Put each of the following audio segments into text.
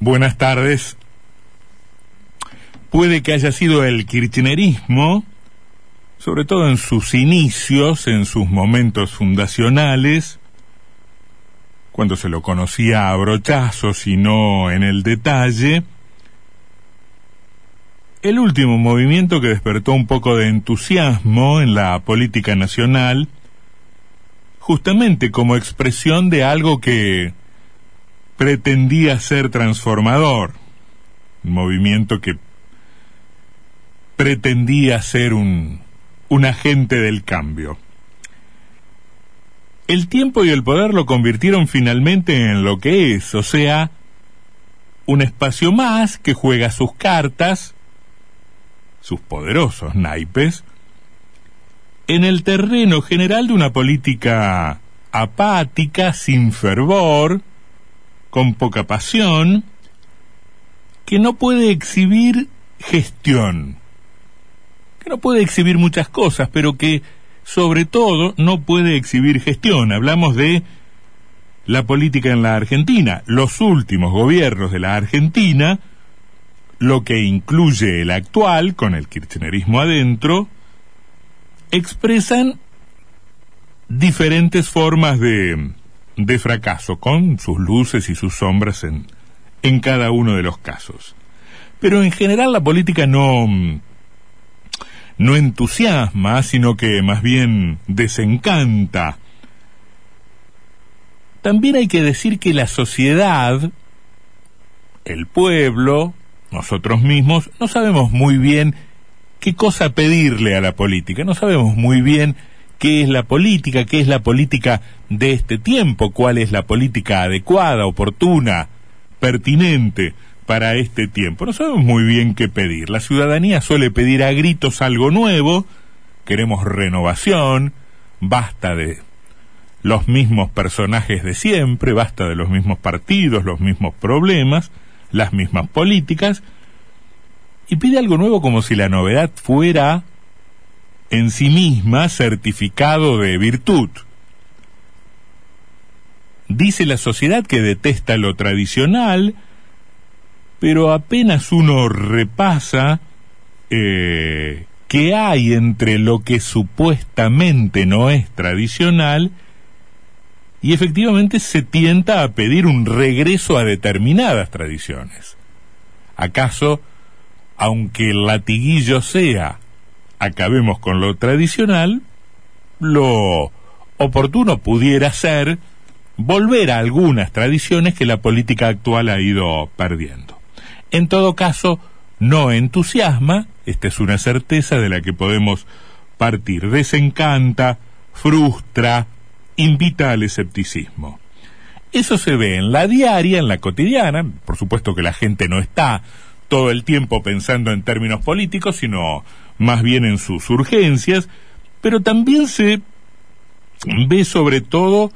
Buenas tardes. Puede que haya sido el kirchnerismo, sobre todo en sus inicios, en sus momentos fundacionales, cuando se lo conocía a brochazos y no en el detalle, el último movimiento que despertó un poco de entusiasmo en la política nacional, justamente como expresión de algo que pretendía ser transformador, un movimiento que pretendía ser un, un agente del cambio. El tiempo y el poder lo convirtieron finalmente en lo que es, o sea, un espacio más que juega sus cartas, sus poderosos naipes, en el terreno general de una política apática, sin fervor, con poca pasión, que no puede exhibir gestión, que no puede exhibir muchas cosas, pero que sobre todo no puede exhibir gestión. Hablamos de la política en la Argentina. Los últimos gobiernos de la Argentina lo que incluye el actual, con el kirchnerismo adentro, expresan diferentes formas de, de fracaso, con sus luces y sus sombras en, en cada uno de los casos. Pero en general la política no, no entusiasma, sino que más bien desencanta. También hay que decir que la sociedad, el pueblo, nosotros mismos no sabemos muy bien qué cosa pedirle a la política, no sabemos muy bien qué es la política, qué es la política de este tiempo, cuál es la política adecuada, oportuna, pertinente para este tiempo. No sabemos muy bien qué pedir. La ciudadanía suele pedir a gritos algo nuevo, queremos renovación, basta de los mismos personajes de siempre, basta de los mismos partidos, los mismos problemas, las mismas políticas, y pide algo nuevo como si la novedad fuera en sí misma certificado de virtud. Dice la sociedad que detesta lo tradicional, pero apenas uno repasa eh, qué hay entre lo que supuestamente no es tradicional y efectivamente se tienta a pedir un regreso a determinadas tradiciones. ¿Acaso, aunque el latiguillo sea acabemos con lo tradicional, lo oportuno pudiera ser volver a algunas tradiciones que la política actual ha ido perdiendo. En todo caso, no entusiasma, esta es una certeza de la que podemos partir, desencanta, frustra, invita al escepticismo. Eso se ve en la diaria, en la cotidiana, por supuesto que la gente no está todo el tiempo pensando en términos políticos, sino más bien en sus urgencias, pero también se ve sobre todo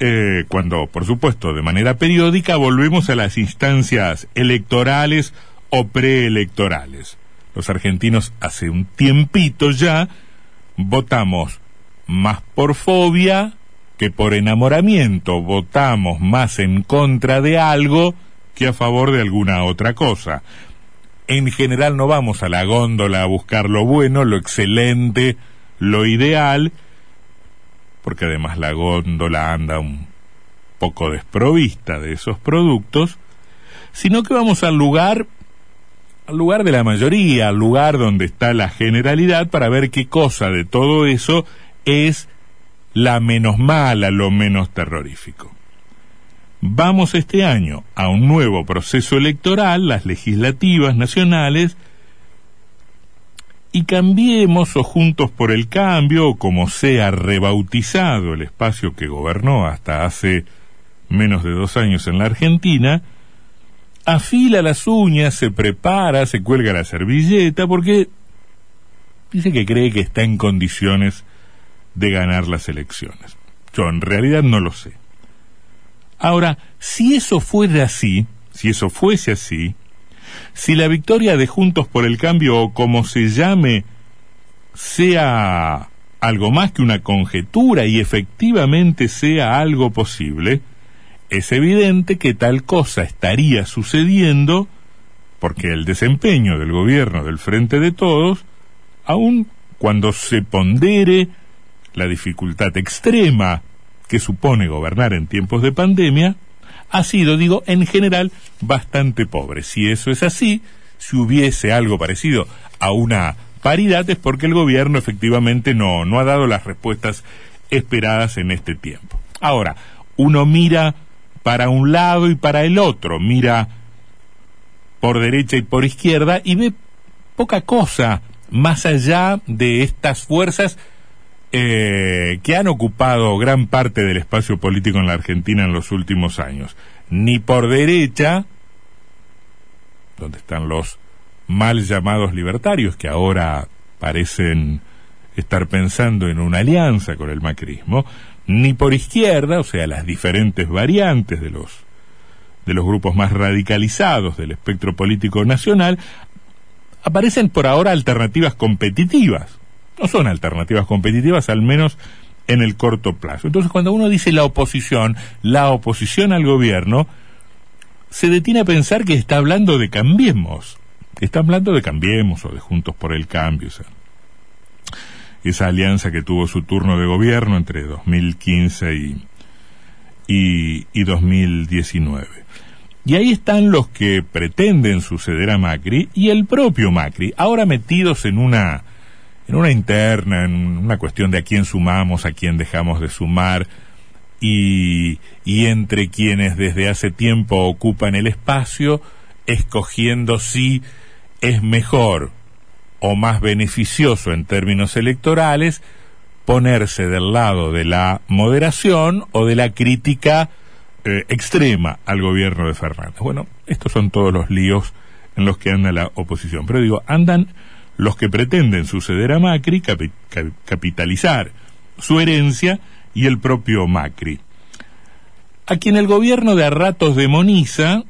eh, cuando, por supuesto, de manera periódica volvemos a las instancias electorales o preelectorales. Los argentinos hace un tiempito ya votamos más por fobia que por enamoramiento votamos más en contra de algo que a favor de alguna otra cosa. En general no vamos a la góndola a buscar lo bueno, lo excelente, lo ideal, porque además la góndola anda un poco desprovista de esos productos, sino que vamos al lugar al lugar de la mayoría, al lugar donde está la generalidad para ver qué cosa de todo eso es la menos mala, lo menos terrorífico. Vamos este año a un nuevo proceso electoral, las legislativas nacionales, y cambiemos o juntos por el cambio, o como sea rebautizado el espacio que gobernó hasta hace menos de dos años en la Argentina, afila las uñas, se prepara, se cuelga la servilleta, porque dice que cree que está en condiciones de ganar las elecciones. Yo en realidad no lo sé. Ahora, si eso fuera así, si eso fuese así, si la victoria de Juntos por el Cambio o como se llame sea algo más que una conjetura y efectivamente sea algo posible, es evidente que tal cosa estaría sucediendo porque el desempeño del gobierno del Frente de Todos, aun cuando se pondere la dificultad extrema que supone gobernar en tiempos de pandemia, ha sido, digo, en general bastante pobre. Si eso es así, si hubiese algo parecido a una paridad es porque el gobierno efectivamente no, no ha dado las respuestas esperadas en este tiempo. Ahora, uno mira para un lado y para el otro, mira por derecha y por izquierda y ve poca cosa más allá de estas fuerzas eh, que han ocupado gran parte del espacio político en la Argentina en los últimos años. Ni por derecha, donde están los mal llamados libertarios, que ahora parecen estar pensando en una alianza con el macrismo, ni por izquierda, o sea, las diferentes variantes de los de los grupos más radicalizados del espectro político nacional, aparecen por ahora alternativas competitivas no son alternativas competitivas, al menos en el corto plazo. Entonces, cuando uno dice la oposición, la oposición al gobierno, se detiene a pensar que está hablando de cambiemos, está hablando de cambiemos o de juntos por el cambio, esa, alianza que tuvo su turno de gobierno entre 2015 y, y, y 2019. Y ahí están los que pretenden suceder a Macri y el propio Macri, ahora metidos en una en una interna, en una cuestión de a quién sumamos, a quién dejamos de sumar, y, y entre quienes desde hace tiempo ocupan el espacio, escogiendo si es mejor o más beneficioso en términos electorales ponerse del lado de la moderación o de la crítica eh, extrema al gobierno de Fernández. Bueno, estos son todos los líos en los que anda la oposición. Pero digo, andan los que pretenden suceder a Macri, capitalizar su herencia y el propio Macri. A quien el gobierno de a ratos demoniza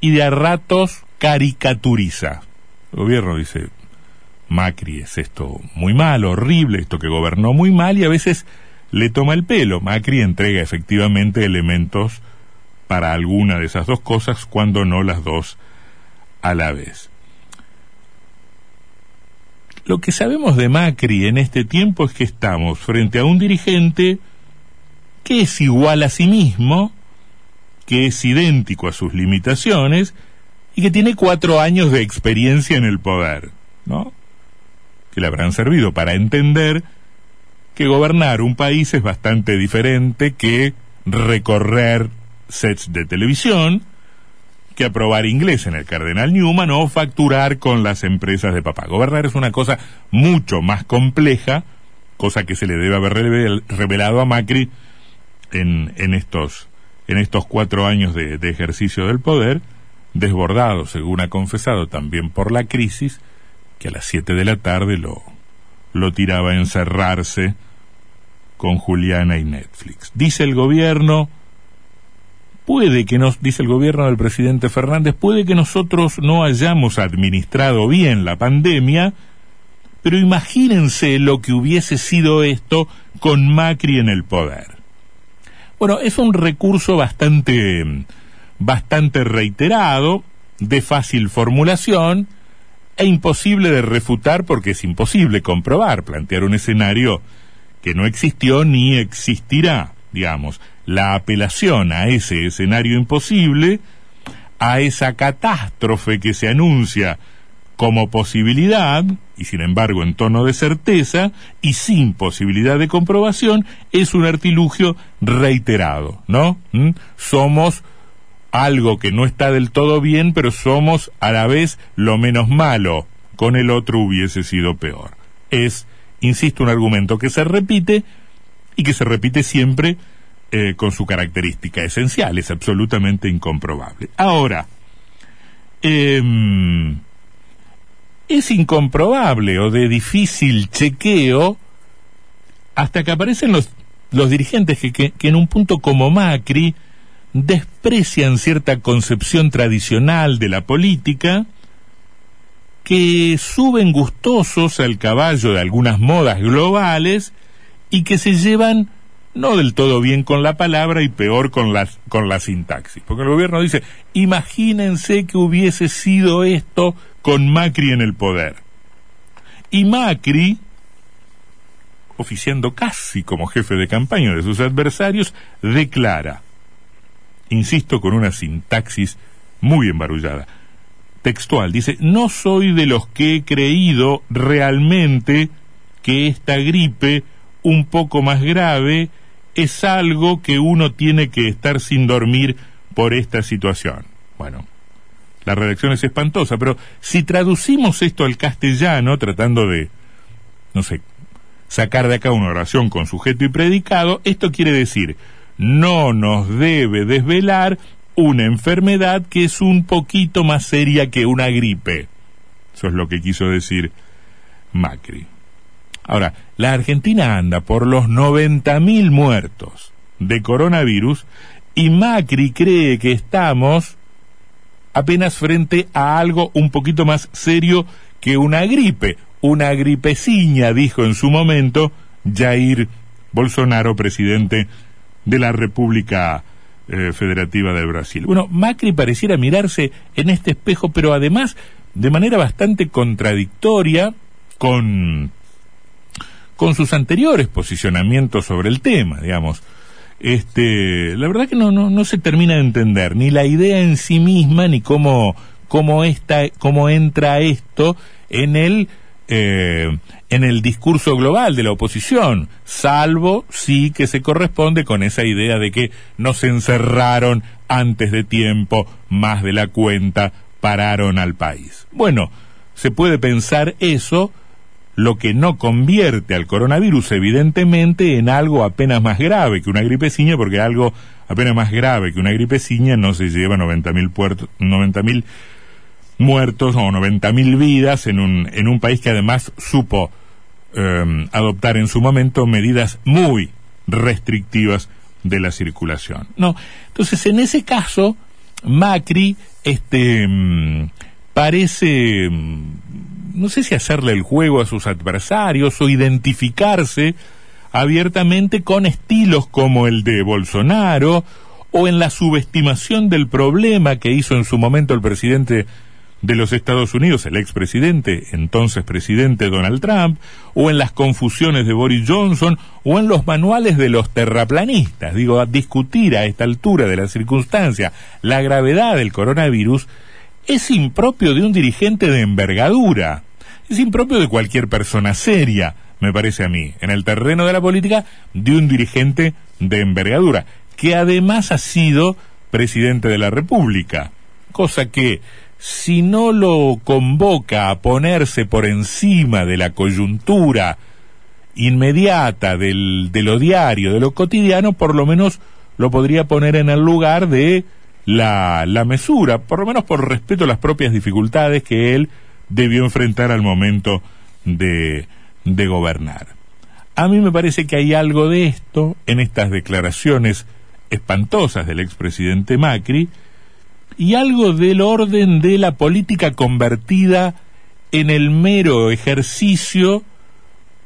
y de a ratos caricaturiza. El gobierno dice, Macri es esto muy mal, horrible, esto que gobernó muy mal y a veces le toma el pelo. Macri entrega efectivamente elementos para alguna de esas dos cosas cuando no las dos a la vez. Lo que sabemos de Macri en este tiempo es que estamos frente a un dirigente que es igual a sí mismo, que es idéntico a sus limitaciones y que tiene cuatro años de experiencia en el poder, ¿no? Que le habrán servido para entender que gobernar un país es bastante diferente que recorrer sets de televisión, que aprobar inglés en el Cardenal Newman o facturar con las empresas de papá. Gobernar es una cosa mucho más compleja, cosa que se le debe haber revelado a Macri en, en, estos, en estos cuatro años de, ejercicio del poder, desbordado, según ha confesado, también por la crisis, que a las siete de la tarde lo, lo tiraba a encerrarse con Juliana y Netflix. Dice el gobierno, puede que nos, dice el gobierno del presidente Fernández, puede que nosotros no hayamos administrado bien la pandemia, pero imagínense lo que hubiese sido esto con Macri en el poder. Bueno, es un recurso bastante, bastante reiterado, de fácil formulación, e imposible de refutar porque es imposible comprobar, plantear un escenario que no existió ni existirá, digamos la apelación a ese escenario imposible, a esa catástrofe que se anuncia como posibilidad, y sin embargo en tono de certeza, y sin posibilidad de comprobación, es un artilugio reiterado, ¿no? ¿Mm? Somos algo que no está del todo bien, pero somos a la vez lo menos malo. Con el otro hubiese sido peor. Es, insisto, un argumento que se repite y que se repite siempre eh, con su característica esencial, es absolutamente incomprobable. Ahora, em, es incomprobable o de difícil chequeo hasta que aparecen los, los dirigentes que, que, que en un punto como Macri desprecian cierta concepción tradicional de la política, que suben gustosos al caballo de algunas modas globales y que se llevan no del todo bien con la palabra y peor con la, con la sintaxis. Porque el gobierno dice, imagínense que hubiese sido esto con Macri en el poder. Y Macri, oficiando casi como jefe de campaña de sus adversarios, declara, insisto con una sintaxis muy embarullada, textual, dice, no soy de los que he creído realmente que esta gripe un poco más grave es algo que uno tiene que estar sin dormir por esta situación. Bueno, la redacción es espantosa, pero si traducimos esto al castellano, tratando de, no sé, sacar de acá una oración con sujeto y predicado, esto quiere decir, no nos debe desvelar una enfermedad que es un poquito más seria que una gripe. Eso es lo que quiso decir Macri. Ahora, la Argentina anda por los 90.000 muertos de coronavirus y Macri cree que estamos apenas frente a algo un poquito más serio que una gripe, una gripeciña, dijo en su momento Jair Bolsonaro, presidente de la República eh, Federativa de Brasil. Bueno, Macri pareciera mirarse en este espejo, pero además de manera bastante contradictoria con con sus anteriores posicionamientos sobre el tema, digamos. Este, la verdad que no, no, no se termina de entender ni la idea en sí misma ni cómo, cómo, cómo entra esto en el, eh, en el discurso global de la oposición, salvo sí que se corresponde con esa idea de que nos encerraron antes de tiempo, más de la cuenta, pararon al país. Bueno, se puede pensar eso, lo que no convierte al coronavirus evidentemente en algo apenas más grave que una gripeciña, porque algo apenas más grave que una gripeciña no se lleva 90.000 mil muertos o 90.000 vidas en un, en un país que además supo em, adoptar en su momento medidas muy restrictivas de la circulación. No, entonces en ese caso Macri este em, parece em, no sé si hacerle el juego a sus adversarios o identificarse abiertamente con estilos como el de Bolsonaro o en la subestimación del problema que hizo en su momento el presidente de los Estados Unidos, el expresidente, entonces presidente Donald Trump, o en las confusiones de Boris Johnson, o en los manuales de los terraplanistas. Digo, discutir a esta altura de la circunstancia la gravedad del coronavirus es impropio de un dirigente de envergadura, es impropio de cualquier persona seria, me parece a mí, en el terreno de la política, de un dirigente de envergadura, que además ha sido presidente de la República, cosa que si no lo convoca a ponerse por encima de la coyuntura inmediata del, de lo diario, de lo cotidiano, por lo menos lo podría poner en el lugar de la, la mesura, por lo menos por respeto a las propias dificultades que él debió enfrentar al momento de, de gobernar. A mí me parece que hay algo de esto en estas declaraciones espantosas del expresidente Macri y algo del orden de la política convertida en el mero ejercicio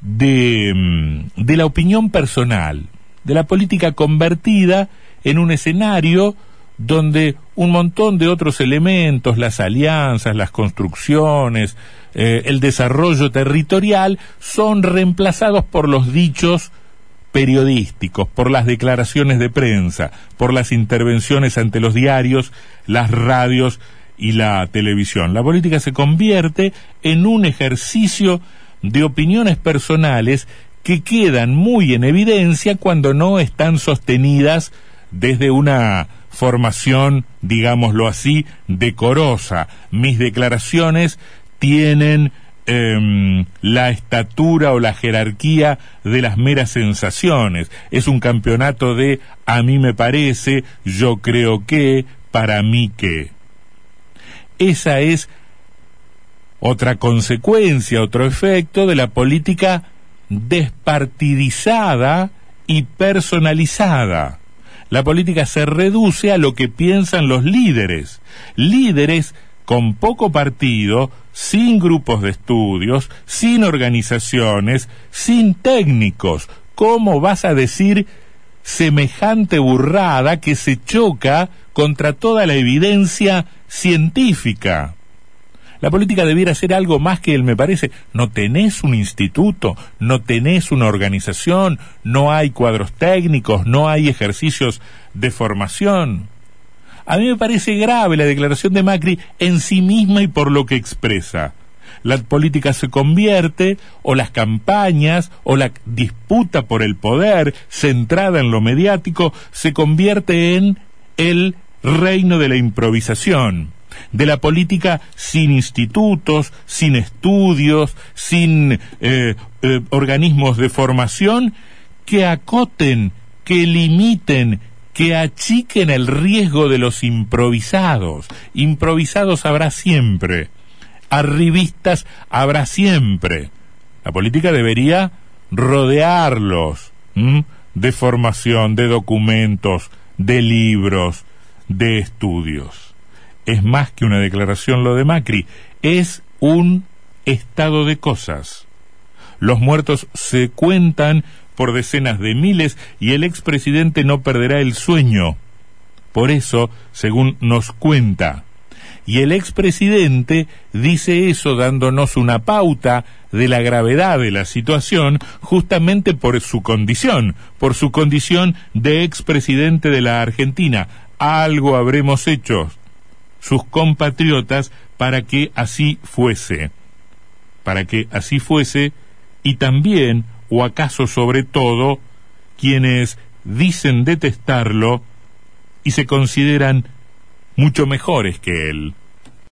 de, mm, de la opinión personal, de la política convertida en un escenario donde un montón de otros elementos, las alianzas, las construcciones, eh, el desarrollo territorial, son reemplazados por los dichos periodísticos, por las declaraciones de prensa, por las intervenciones ante los diarios, las radios y la televisión. La política se convierte en un ejercicio de opiniones personales que quedan muy en evidencia cuando no están sostenidas desde una formación, digámoslo así, decorosa. Mis declaraciones tienen em, la estatura o la jerarquía de las meras sensaciones. Es un campeonato de a mí me parece, yo creo que, para mí que. Esa es otra consecuencia, otro efecto de la política despartidizada y personalizada la política se reduce a lo que piensan los líderes. Líderes con poco partido, sin grupos de estudios, sin organizaciones, sin técnicos. ¿Cómo vas a decir semejante burrada que se choca contra toda la evidencia científica. La política debiera ser algo más que él, me parece. No tenés un instituto, no tenés una organización, no hay cuadros técnicos, no hay ejercicios de formación. A mí me parece grave la declaración de Macri en sí misma y por lo que expresa. La política se convierte, o las campañas, o la disputa por el poder, centrada en lo mediático, se convierte en el reino de la improvisación de la política sin institutos, sin estudios, sin eh, eh, organismos de formación que acoten, que limiten, que achiquen el riesgo de los improvisados. Improvisados habrá siempre, arribistas habrá siempre. La política debería rodearlos de formación, de documentos, de libros, de estudios es más que una declaración lo de Macri, es un estado de cosas. Los muertos se cuentan por decenas de miles y el expresidente no perderá el sueño. Por eso, según nos cuenta. Y el expresidente dice eso dándonos una pauta de la gravedad de la situación justamente por su condición, por su condición de expresidente de la Argentina. Algo habremos hecho, sus compatriotas para que así fuese, para que así fuese, y también, o acaso sobre todo, quienes dicen detestarlo y se consideran mucho mejores que él.